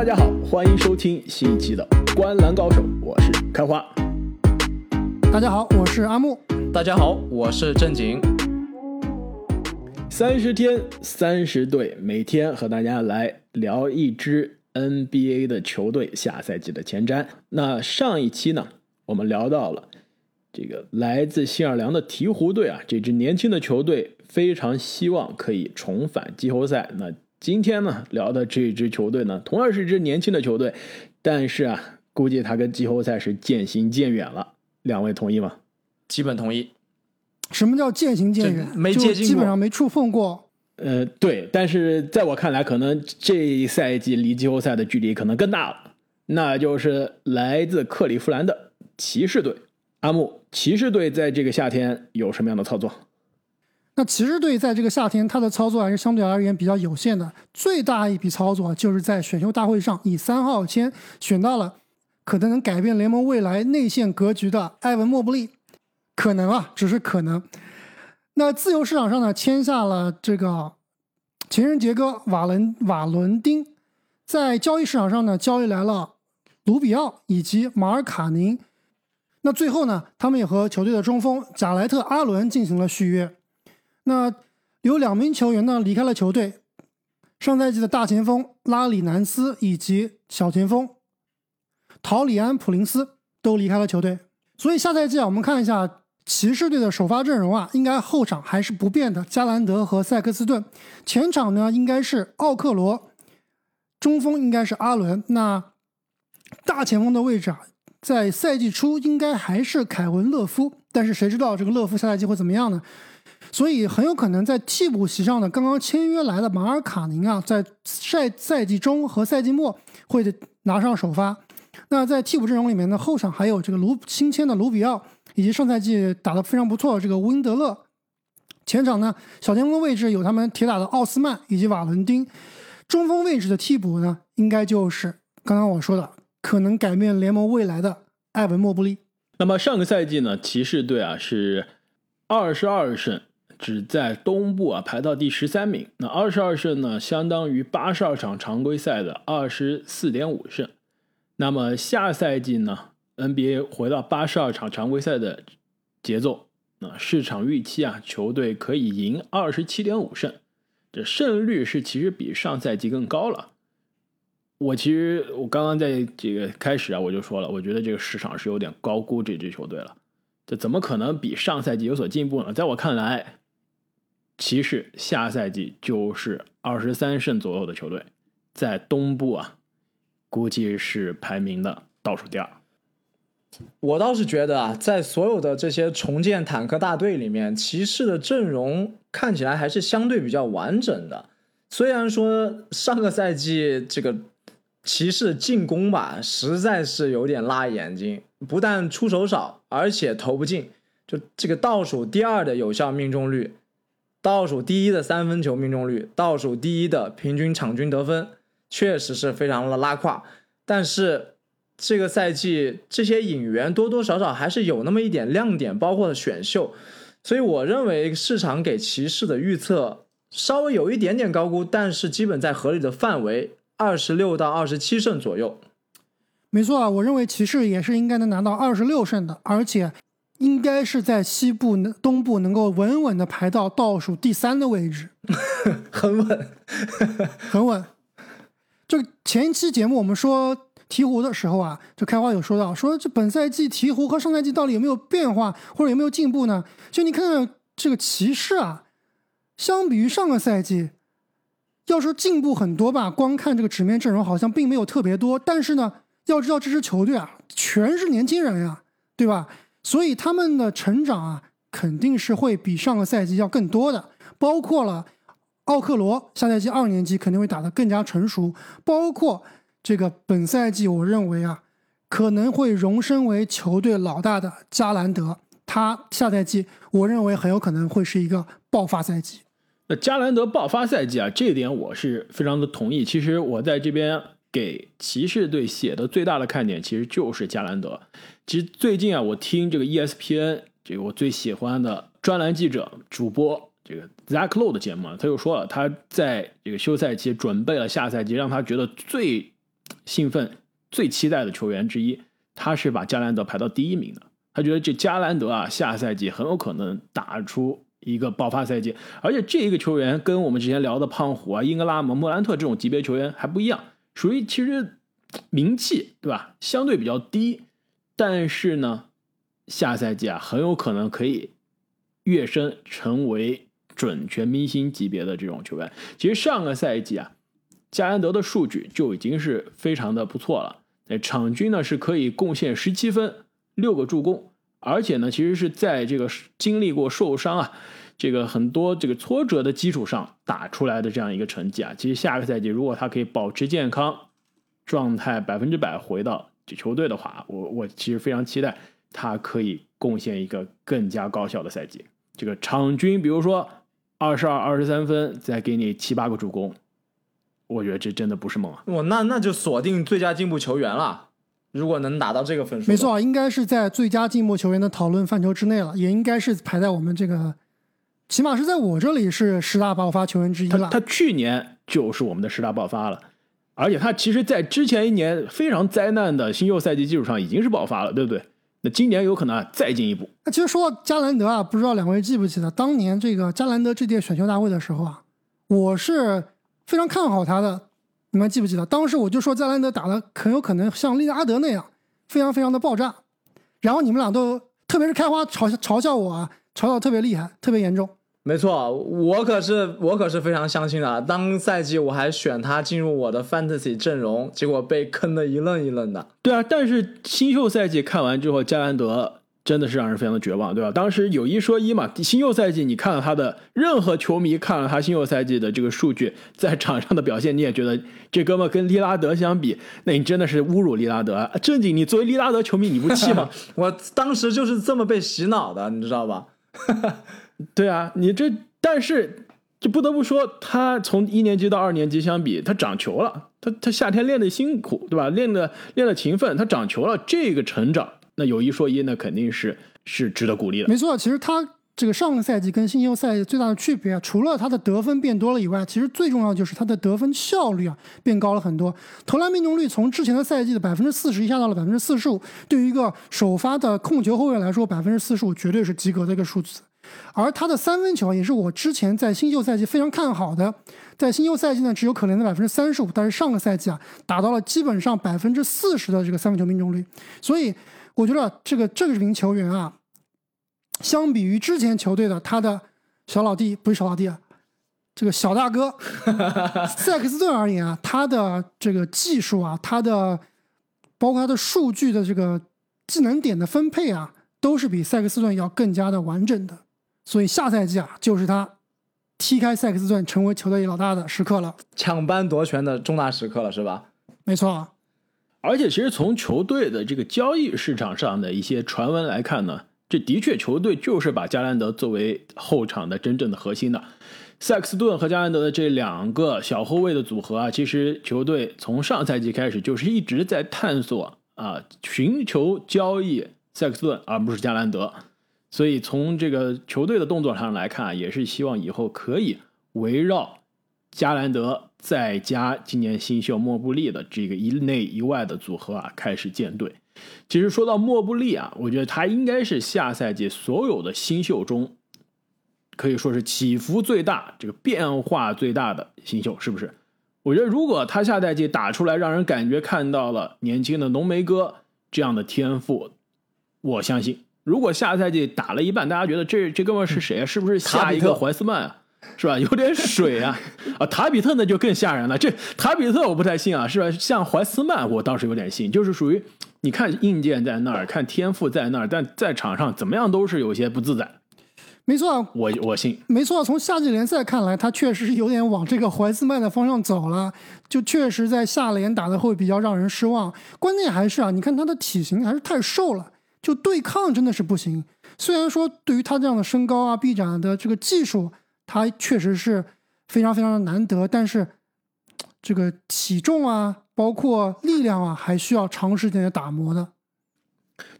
大家好，欢迎收听新一期的《观篮高手》，我是开花。大家好，我是阿木。大家好，我是正经。三十天，三十队，每天和大家来聊一支 NBA 的球队下赛季的前瞻。那上一期呢，我们聊到了这个来自新奥尔良的鹈鹕队啊，这支年轻的球队非常希望可以重返季后赛。那今天呢，聊的这支球队呢，同样是一支年轻的球队，但是啊，估计他跟季后赛是渐行渐远了。两位同意吗？基本同意。什么叫渐行渐远？没接近基本上没触碰过。呃，对，但是在我看来，可能这一赛季离季后赛的距离可能更大了。那就是来自克利夫兰的骑士队。阿木，骑士队在这个夏天有什么样的操作？那骑士队在这个夏天，他的操作还是相对而言比较有限的。最大一笔操作就是在选秀大会上以三号签选到了可能能改变联盟未来内线格局的埃文·莫布利。可能啊，只是可能。那自由市场上呢，签下了这个情人节哥瓦伦瓦伦丁。在交易市场上呢，交易来了卢比奥以及马尔卡宁。那最后呢，他们也和球队的中锋贾莱特阿伦进行了续约。那有两名球员呢离开了球队，上赛季的大前锋拉里南斯以及小前锋陶里安普林斯都离开了球队。所以下赛季啊，我们看一下。骑士队的首发阵容啊，应该后场还是不变的，加兰德和塞克斯顿。前场呢，应该是奥克罗，中锋应该是阿伦。那大前锋的位置啊，在赛季初应该还是凯文勒夫，但是谁知道这个勒夫下赛季会怎么样呢？所以很有可能在替补席上呢，刚刚签约来的马尔卡宁啊，在赛赛季中和赛季末会拿上首发。那在替补阵容里面呢，后场还有这个卢新签的卢比奥。以及上赛季打得非常不错的这个温德勒，前场呢小前锋位置有他们铁打的奥斯曼以及瓦伦丁，中锋位置的替补呢应该就是刚刚我说的可能改变联盟未来的埃文莫布利。那么上个赛季呢，骑士队啊是二十二胜，只在东部啊排到第十三名。那二十二胜呢，相当于八十二场常规赛的二十四点五胜。那么下赛季呢？NBA 回到八十二场常规赛的节奏，那市场预期啊，球队可以赢二十七点五胜，这胜率是其实比上赛季更高了。我其实我刚刚在这个开始啊，我就说了，我觉得这个市场是有点高估这支球队了。这怎么可能比上赛季有所进步呢？在我看来，骑士下赛季就是二十三胜左右的球队，在东部啊，估计是排名的倒数第二。我倒是觉得啊，在所有的这些重建坦克大队里面，骑士的阵容看起来还是相对比较完整的。虽然说上个赛季这个骑士进攻吧，实在是有点辣眼睛，不但出手少，而且投不进，就这个倒数第二的有效命中率，倒数第一的三分球命中率，倒数第一的平均场均得分，确实是非常的拉胯。但是。这个赛季这些引援多多少少还是有那么一点亮点，包括了选秀，所以我认为市场给骑士的预测稍微有一点点高估，但是基本在合理的范围，二十六到二十七胜左右。没错啊，我认为骑士也是应该能拿到二十六胜的，而且应该是在西部、东部能够稳稳的排到倒数第三的位置，很稳，很稳。就前一期节目我们说。鹈鹕的时候啊，就开花有说到，说这本赛季鹈鹕和上赛季到底有没有变化，或者有没有进步呢？就你看看这个骑士啊，相比于上个赛季，要说进步很多吧，光看这个纸面阵容好像并没有特别多。但是呢，要知道这支球队啊，全是年轻人呀，对吧？所以他们的成长啊，肯定是会比上个赛季要更多的。包括了奥克罗下赛季二年级肯定会打得更加成熟，包括。这个本赛季，我认为啊，可能会荣升为球队老大的加兰德，他下赛季我认为很有可能会是一个爆发赛季。那加兰德爆发赛季啊，这一点我是非常的同意。其实我在这边给骑士队写的最大的看点，其实就是加兰德。其实最近啊，我听这个 ESPN 这个我最喜欢的专栏记者主播这个 Zach Lowe 的节目，他就说了，他在这个休赛期准备了下赛季，让他觉得最兴奋、最期待的球员之一。他是把加兰德排到第一名的，他觉得这加兰德啊，下赛季很有可能打出一个爆发赛季。而且这一个球员跟我们之前聊的胖虎啊、英格拉姆、莫兰特这种级别球员还不一样，属于其实名气对吧，相对比较低，但是呢，下赛季啊很有可能可以跃升成为准全明星级别的这种球员。其实上个赛季啊，加兰德的数据就已经是非常的不错了。场均呢是可以贡献十七分、六个助攻，而且呢，其实是在这个经历过受伤啊、这个很多这个挫折的基础上打出来的这样一个成绩啊。其实下个赛季如果他可以保持健康状态百分之百回到这球队的话，我我其实非常期待他可以贡献一个更加高效的赛季。这个场均比如说二十二、二十三分，再给你七八个助攻。我觉得这真的不是梦啊！我那那就锁定最佳进步球员了。如果能拿到这个分数，没错，应该是在最佳进步球员的讨论范畴之内了，也应该是排在我们这个，起码是在我这里是十大爆发球员之一了。他去年就是我们的十大爆发了，而且他其实在之前一年非常灾难的新秀赛季基础上已经是爆发了，对不对？那今年有可能再进一步。那其实说到加兰德啊，不知道两位记不记得当年这个加兰德这届选秀大会的时候啊，我是。非常看好他的，你们记不记得？当时我就说加兰德打的很有可能像利拉德那样，非常非常的爆炸。然后你们俩都，特别是开花嘲笑嘲笑我啊，嘲笑特别厉害，特别严重。没错，我可是我可是非常相信的。当赛季我还选他进入我的 fantasy 阵容，结果被坑的一愣一愣的。对啊，但是新秀赛季看完之后，加兰德。真的是让人非常的绝望，对吧？当时有一说一嘛，新秀赛季你看了他的任何球迷看了他新秀赛季的这个数据，在场上的表现，你也觉得这哥们跟利拉德相比，那你真的是侮辱利拉德。正经，你作为利拉德球迷，你不气吗？我当时就是这么被洗脑的，你知道吧？对啊，你这但是就不得不说，他从一年级到二年级相比，他长球了，他他夏天练的辛苦，对吧？练的练的勤奋，他长球了，这个成长。那有一说一，那肯定是是值得鼓励的。没错，其实他这个上个赛季跟新秀赛季最大的区别，除了他的得分变多了以外，其实最重要就是他的得分效率啊变高了很多。投篮命中率从之前的赛季的百分之四十下到了百分之四十五，对于一个首发的控球后卫来说，百分之四十五绝对是及格的一个数字。而他的三分球也是我之前在新秀赛季非常看好的，在新秀赛季呢只有可怜的百分之三十五，但是上个赛季啊达到了基本上百分之四十的这个三分球命中率，所以。我觉得这个这个名球员啊，相比于之前球队的他的小老弟不是小老弟啊，这个小大哥 塞克斯顿而言啊，他的这个技术啊，他的包括他的数据的这个技能点的分配啊，都是比塞克斯顿要更加的完整的。所以下赛季啊，就是他踢开塞克斯顿成为球队老大的时刻了，抢班夺权的重大时刻了，是吧？没错。而且，其实从球队的这个交易市场上的一些传闻来看呢，这的确球队就是把加兰德作为后场的真正的核心的。塞克斯顿和加兰德的这两个小后卫的组合啊，其实球队从上赛季开始就是一直在探索啊，寻求交易塞克斯顿，而不是加兰德。所以从这个球队的动作上来看啊，也是希望以后可以围绕加兰德。再加今年新秀莫布利的这个一内一外的组合啊，开始建队。其实说到莫布利啊，我觉得他应该是下赛季所有的新秀中，可以说是起伏最大、这个变化最大的新秀，是不是？我觉得如果他下赛季打出来，让人感觉看到了年轻的浓眉哥这样的天赋，我相信，如果下赛季打了一半，大家觉得这这哥们是谁啊？是不是下一个怀斯曼啊？是吧？有点水啊！啊，塔比特那就更吓人了。这塔比特我不太信啊，是吧？像怀斯曼，我倒是有点信，就是属于你看硬件在那儿，看天赋在那儿，但在场上怎么样都是有些不自在。没错，我我信。没错，从夏季联赛看来，他确实是有点往这个怀斯曼的方向走了，就确实在下联打的会比较让人失望。关键还是啊，你看他的体型还是太瘦了，就对抗真的是不行。虽然说对于他这样的身高啊、臂展的这个技术。他确实是非常非常的难得，但是这个体重啊，包括力量啊，还需要长时间的打磨的。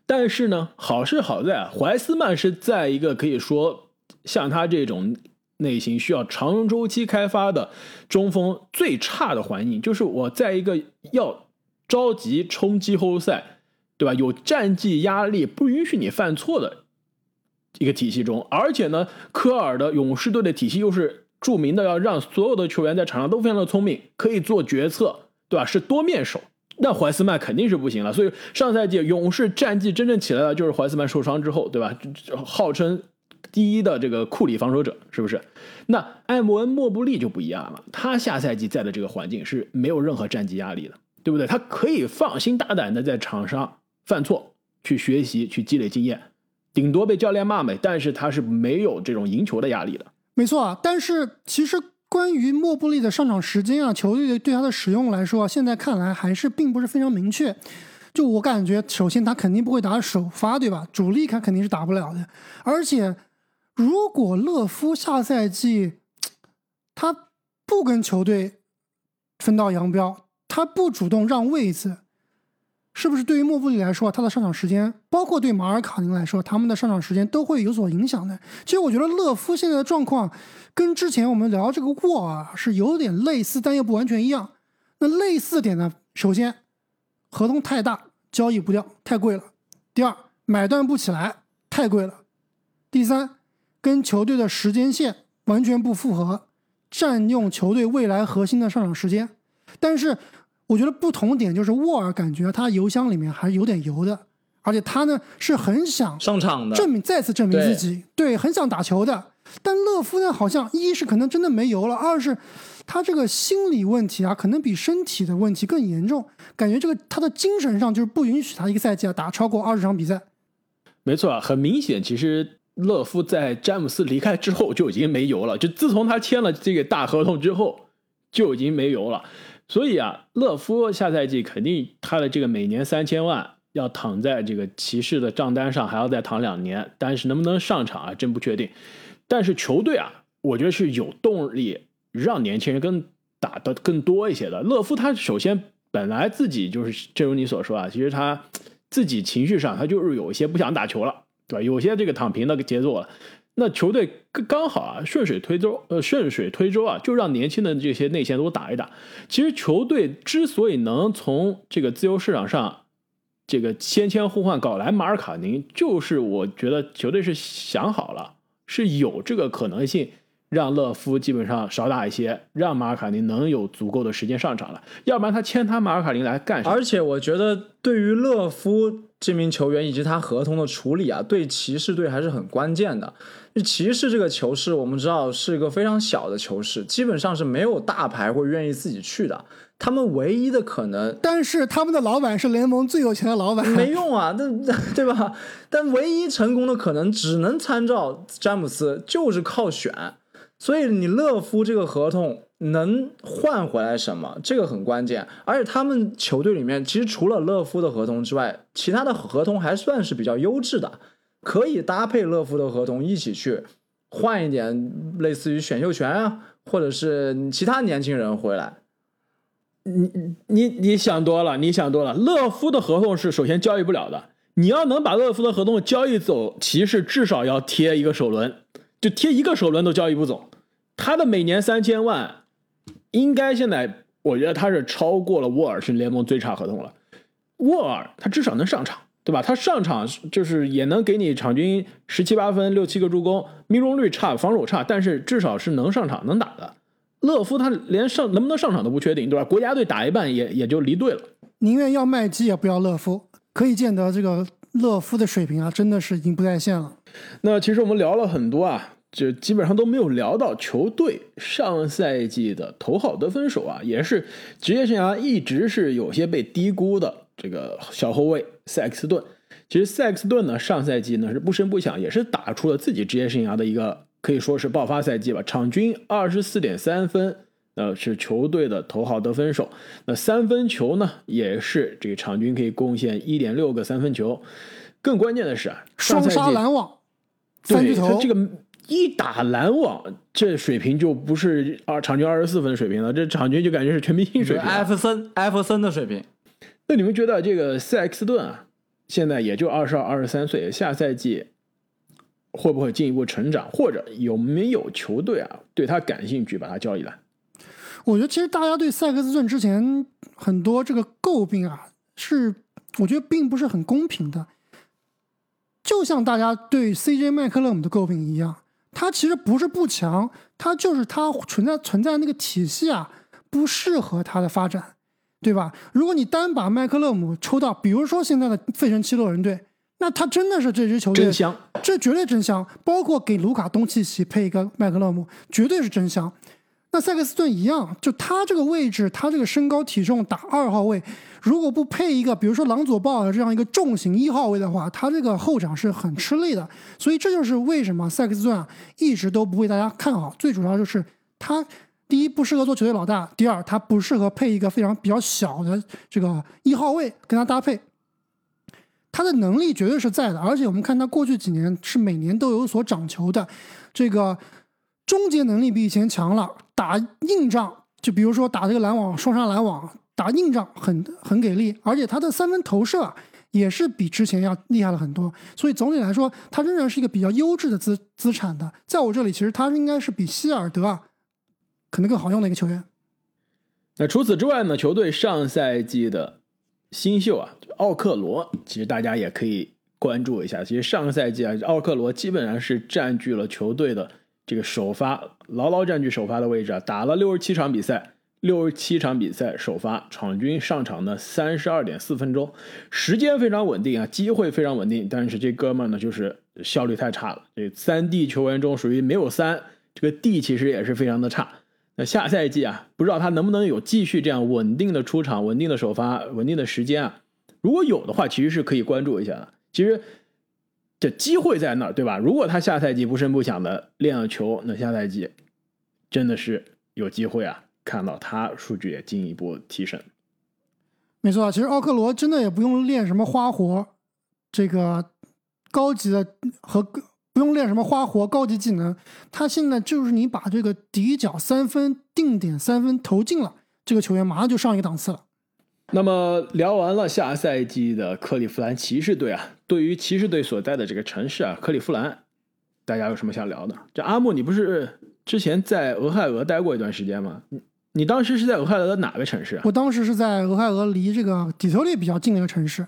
但是呢，好是好在怀斯曼是在一个可以说像他这种类型需要长周期开发的中锋最差的环境，就是我在一个要着急冲季后赛，对吧？有战绩压力，不允许你犯错的一个体系中，而且呢，科尔的勇士队的体系又是著名的要让所有的球员在场上都非常的聪明，可以做决策，对吧？是多面手。那怀斯曼肯定是不行了，所以上赛季勇士战绩真正起来了，就是怀斯曼受伤之后，对吧？号称第一的这个库里防守者，是不是？那艾莫恩·莫布利就不一样了，他下赛季在的这个环境是没有任何战绩压力的，对不对？他可以放心大胆的在场上犯错，去学习，去积累经验，顶多被教练骂没，但是他是没有这种赢球的压力的。没错啊，但是其实。关于莫布利的上场时间啊，球队对他的使用来说，现在看来还是并不是非常明确。就我感觉，首先他肯定不会打首发，对吧？主力他肯定是打不了的。而且，如果勒夫下赛季他不跟球队分道扬镳，他不主动让位子。是不是对于莫布里来说，他的上场时间，包括对马尔卡宁来说，他们的上场时间都会有所影响呢？其实我觉得勒夫现在的状况跟之前我们聊这个沃啊是有点类似，但又不完全一样。那类似点呢？首先，合同太大，交易不掉，太贵了；第二，买断不起来，太贵了；第三，跟球队的时间线完全不符合，占用球队未来核心的上场时间。但是。我觉得不同点就是沃尔感觉他油箱里面还是有点油的，而且他呢是很想上场的，证明再次证明自己，对，很想打球的。但勒夫呢，好像一是可能真的没油了，二是他这个心理问题啊，可能比身体的问题更严重。感觉这个他的精神上就是不允许他一个赛季啊打超过二十场比赛。没错啊，很明显，其实勒夫在詹姆斯离开之后就已经没油了，就自从他签了这个大合同之后就已经没油了。所以啊，勒夫下赛季肯定他的这个每年三千万要躺在这个骑士的账单上，还要再躺两年。但是能不能上场啊，真不确定。但是球队啊，我觉得是有动力让年轻人更打的更多一些的。勒夫他首先本来自己就是，正如你所说啊，其实他自己情绪上他就是有一些不想打球了，对吧？有些这个躺平的节奏了。那球队刚好啊，顺水推舟，呃，顺水推舟啊，就让年轻的这些内线都打一打。其实球队之所以能从这个自由市场上，这个先签互换搞来马尔卡宁，就是我觉得球队是想好了，是有这个可能性。让勒夫基本上少打一些，让马尔卡宁能有足够的时间上场了。要不然他签他马尔卡宁来干什么？而且我觉得对于勒夫这名球员以及他合同的处理啊，对骑士队还是很关键的。骑士这个球市，我们知道是一个非常小的球市，基本上是没有大牌会愿意自己去的。他们唯一的可能，但是他们的老板是联盟最有钱的老板，没用啊，那对吧？但唯一成功的可能只能参照詹姆斯，就是靠选。所以你勒夫这个合同能换回来什么？这个很关键。而且他们球队里面其实除了勒夫的合同之外，其他的合同还算是比较优质的，可以搭配勒夫的合同一起去换一点类似于选秀权啊，或者是其他年轻人回来。你你你想多了，你想多了。勒夫的合同是首先交易不了的，你要能把勒夫的合同交易走，骑士至少要贴一个首轮，就贴一个首轮都交易不走。他的每年三千万，应该现在我觉得他是超过了沃尔是联盟最差合同了。沃尔他至少能上场，对吧？他上场就是也能给你场均十七八分、六七个助攻，命中率差，防守差，但是至少是能上场、能打的。勒夫他连上能不能上场都不确定，对吧？国家队打一半也也就离队了。宁愿要麦基也不要勒夫，可以见得这个勒夫的水平啊，真的是已经不在线了。那其实我们聊了很多啊。就基本上都没有聊到球队上赛季的头号得分手啊，也是职业生涯一直是有些被低估的这个小后卫塞克斯顿。其实塞克斯顿呢，上赛季呢是不声不响，也是打出了自己职业生涯的一个可以说是爆发赛季吧，场均二十四点三分，呃是球队的头号得分手。那三分球呢，也是这个场均可以贡献一点六个三分球。更关键的是啊，双杀篮网，三巨头这个。一打篮网，这水平就不是二场均二十四分的水平了，这场均就感觉是全明星水平，艾弗森艾弗森的水平。那你们觉得这个塞克斯顿啊，现在也就二十二、二十三岁，下赛季会不会进一步成长，或者有没有球队啊对他感兴趣，把他交易来？我觉得其实大家对塞克斯顿之前很多这个诟诟病啊，是我觉得并不是很公平的。就像大家对 CJ 麦克勒姆的诟病一样，他其实不是不强，他就是他存在存在那个体系啊，不适合他的发展，对吧？如果你单把麦克勒姆抽到，比如说现在的费城七六人队，那他真的是这支球队真香，这绝对真香。包括给卢卡东契奇配一个麦克勒姆，绝对是真香。那塞克斯顿一样，就他这个位置，他这个身高体重打二号位，如果不配一个，比如说朗佐鲍尔这样一个重型一号位的话，他这个后场是很吃力的。所以这就是为什么塞克斯顿啊一直都不被大家看好。最主要就是他第一不适合做球队老大，第二他不适合配一个非常比较小的这个一号位跟他搭配。他的能力绝对是在的，而且我们看他过去几年是每年都有所涨球的，这个终结能力比以前强了。打硬仗，就比如说打这个篮网双杀篮网，打硬仗很很给力，而且他的三分投射也是比之前要厉害了很多。所以总体来说，他仍然是一个比较优质的资资产的。在我这里，其实他应该是比希尔德啊可能更好用的一个球员。那除此之外呢？球队上赛季的新秀啊，奥克罗，其实大家也可以关注一下。其实上个赛季啊，奥克罗基本上是占据了球队的。这个首发牢牢占据首发的位置啊，打了六十七场比赛，六十七场比赛首发，场均上场呢三十二点四分钟，时间非常稳定啊，机会非常稳定，但是这哥们呢就是效率太差了。这三 D 球员中属于没有三，这个 D 其实也是非常的差。那下赛季啊，不知道他能不能有继续这样稳定的出场、稳定的首发、稳定的时间啊？如果有的话，其实是可以关注一下的。其实。这机会在那儿，对吧？如果他下赛季不声不响的练了球，那下赛季真的是有机会啊，看到他数据也进一步提升。没错，其实奥克罗真的也不用练什么花活，这个高级的和不用练什么花活高级技能，他现在就是你把这个底角三分定点三分投进了，这个球员马上就上一个档次了。那么聊完了下赛季的克利夫兰骑士队啊，对于骑士队所在的这个城市啊，克利夫兰，大家有什么想聊的？这阿木，你不是之前在俄亥俄待过一段时间吗？你你当时是在俄亥俄的哪个城市？我当时是在俄亥俄离这个底特律比较近的一个城市，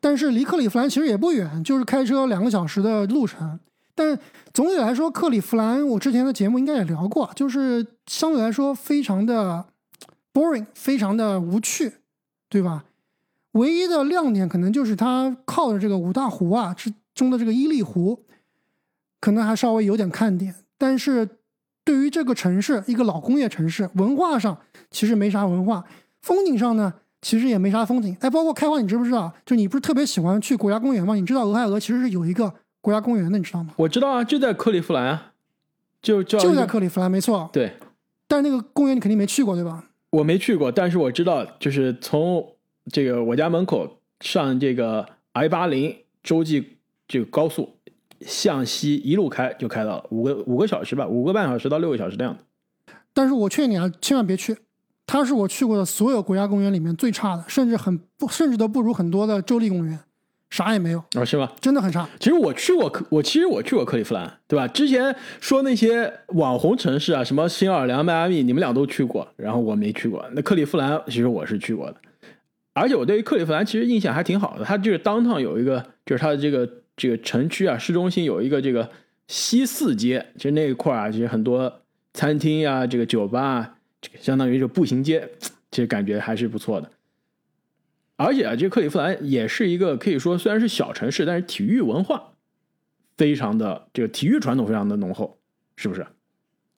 但是离克利夫兰其实也不远，就是开车两个小时的路程。但总体来说，克利夫兰我之前的节目应该也聊过，就是相对来说非常的 boring，非常的无趣。对吧？唯一的亮点可能就是它靠着这个五大湖啊之中的这个伊利湖，可能还稍微有点看点。但是对于这个城市，一个老工业城市，文化上其实没啥文化，风景上呢其实也没啥风景。哎，包括开花，你知不知道？就你不是特别喜欢去国家公园吗？你知道俄亥俄其实是有一个国家公园的，你知道吗？我知道啊，就在克利夫兰啊，就就就在克利夫兰，没错。对，但是那个公园你肯定没去过，对吧？我没去过，但是我知道，就是从这个我家门口上这个 I 八零洲际这个高速向西一路开就开到了五个五个小时吧，五个半小时到六个小时的样子。但是我劝你啊，千万别去，它是我去过的所有国家公园里面最差的，甚至很不，甚至都不如很多的州立公园。啥也没有啊？是吗？真的很差。其实我去过克，我其实我去过克利夫兰，对吧？之前说那些网红城市啊，什么新奥尔良、迈阿密，你们俩都去过，然后我没去过。那克利夫兰其实我是去过的，而且我对于克利夫兰其实印象还挺好的。它就是当趟有一个，就是它的这个这个城区啊，市中心有一个这个西四街，其实那一块啊，其实很多餐厅啊、这个酒吧啊，这个相当于是步行街，其实感觉还是不错的。而且啊，这克利夫兰也是一个可以说虽然是小城市，但是体育文化非常的这个体育传统非常的浓厚，是不是？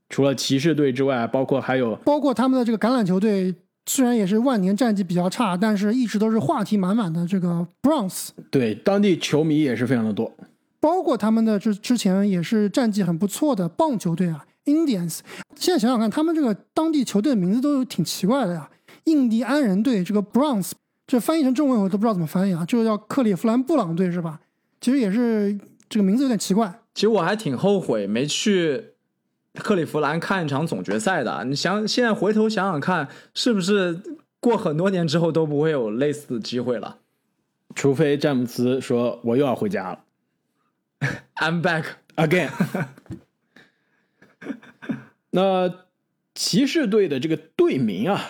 除了骑士队之外，包括还有包括他们的这个橄榄球队，虽然也是万年战绩比较差，但是一直都是话题满满的。这个 Bronx 对当地球迷也是非常的多，包括他们的之之前也是战绩很不错的棒球队啊，Indians。现在想想看，他们这个当地球队的名字都挺奇怪的呀，印第安人队这个 Bronx。这翻译成中文我都不知道怎么翻译啊，就叫克利夫兰布朗队是吧？其实也是这个名字有点奇怪。其实我还挺后悔没去克利夫兰看一场总决赛的。你想，现在回头想想看，是不是过很多年之后都不会有类似的机会了？除非詹姆斯说我又要回家了，I'm back again。那骑士队的这个队名啊。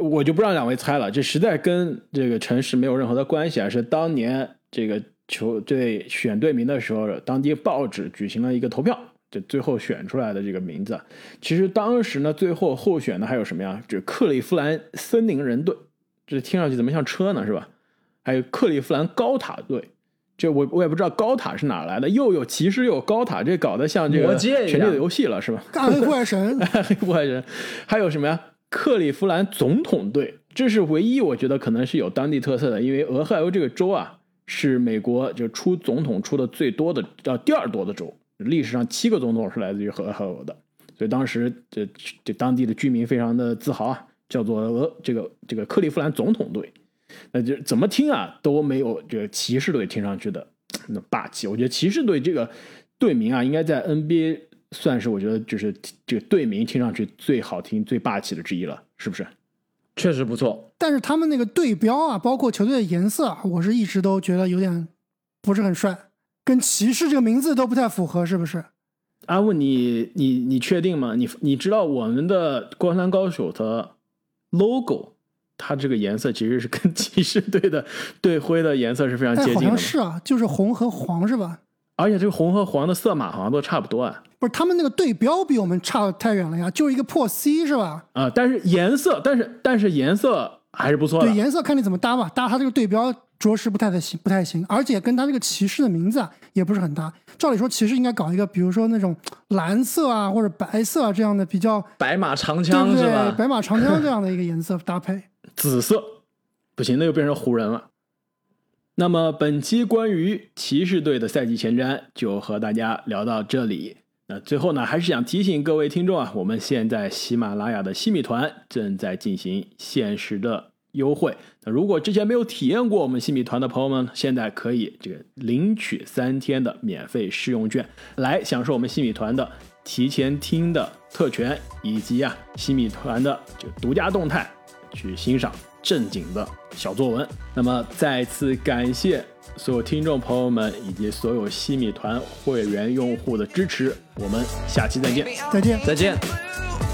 我就不让两位猜了，这实在跟这个城市没有任何的关系啊，是当年这个球队选队名的时候，当地报纸举行了一个投票，就最后选出来的这个名字。其实当时呢，最后候选的还有什么呀？这克利夫兰森林人队，这听上去怎么像车呢？是吧？还有克利夫兰高塔队，这我我也不知道高塔是哪来的，又有骑士又有高塔，这搞得像这个权力的游戏了，是吧？大黑破坏神，黑破坏人，还有什么呀？克利夫兰总统队，这是唯一我觉得可能是有当地特色的，因为俄亥俄这个州啊是美国就出总统出的最多的，呃第二多的州，历史上七个总统是来自于俄亥俄的，所以当时这这当地的居民非常的自豪啊，叫做俄这个这个克利夫兰总统队，那就怎么听啊都没有这个骑士队听上去的那霸气，我觉得骑士队这个队名啊应该在 NBA。算是我觉得就是这个队名听上去最好听、最霸气的之一了，是不是？确实不错。但是他们那个队标啊，包括球队的颜色啊，我是一直都觉得有点不是很帅，跟骑士这个名字都不太符合，是不是？阿问你，你你确定吗？你你知道我们的《灌篮高手》的 logo，它这个颜色其实是跟 骑士队的队徽的颜色是非常接近的。好像是啊，就是红和黄是吧？而且这个红和黄的色码好像都差不多啊。不是，他们那个对标比我们差太远了呀，就是一个破 C 是吧？啊，但是颜色，但是但是颜色还是不错的。对，颜色看你怎么搭吧，搭它这个对标着实不太的行，不太行，而且跟它这个骑士的名字啊也不是很搭。照理说，骑士应该搞一个，比如说那种蓝色啊或者白色啊这样的比较白马长对枪是？吧？白马长枪这样的一个颜色搭配。紫色，不行，那又变成湖人了。那么本期关于骑士队的赛季前瞻就和大家聊到这里。那最后呢，还是想提醒各位听众啊，我们现在喜马拉雅的西米团正在进行限时的优惠。那如果之前没有体验过我们西米团的朋友们，现在可以这个领取三天的免费试用券，来享受我们西米团的提前听的特权，以及啊西米团的这个独家动态，去欣赏正经的小作文。那么再次感谢所有听众朋友们以及所有西米团会员用户的支持，我们下期再见。再见。再见。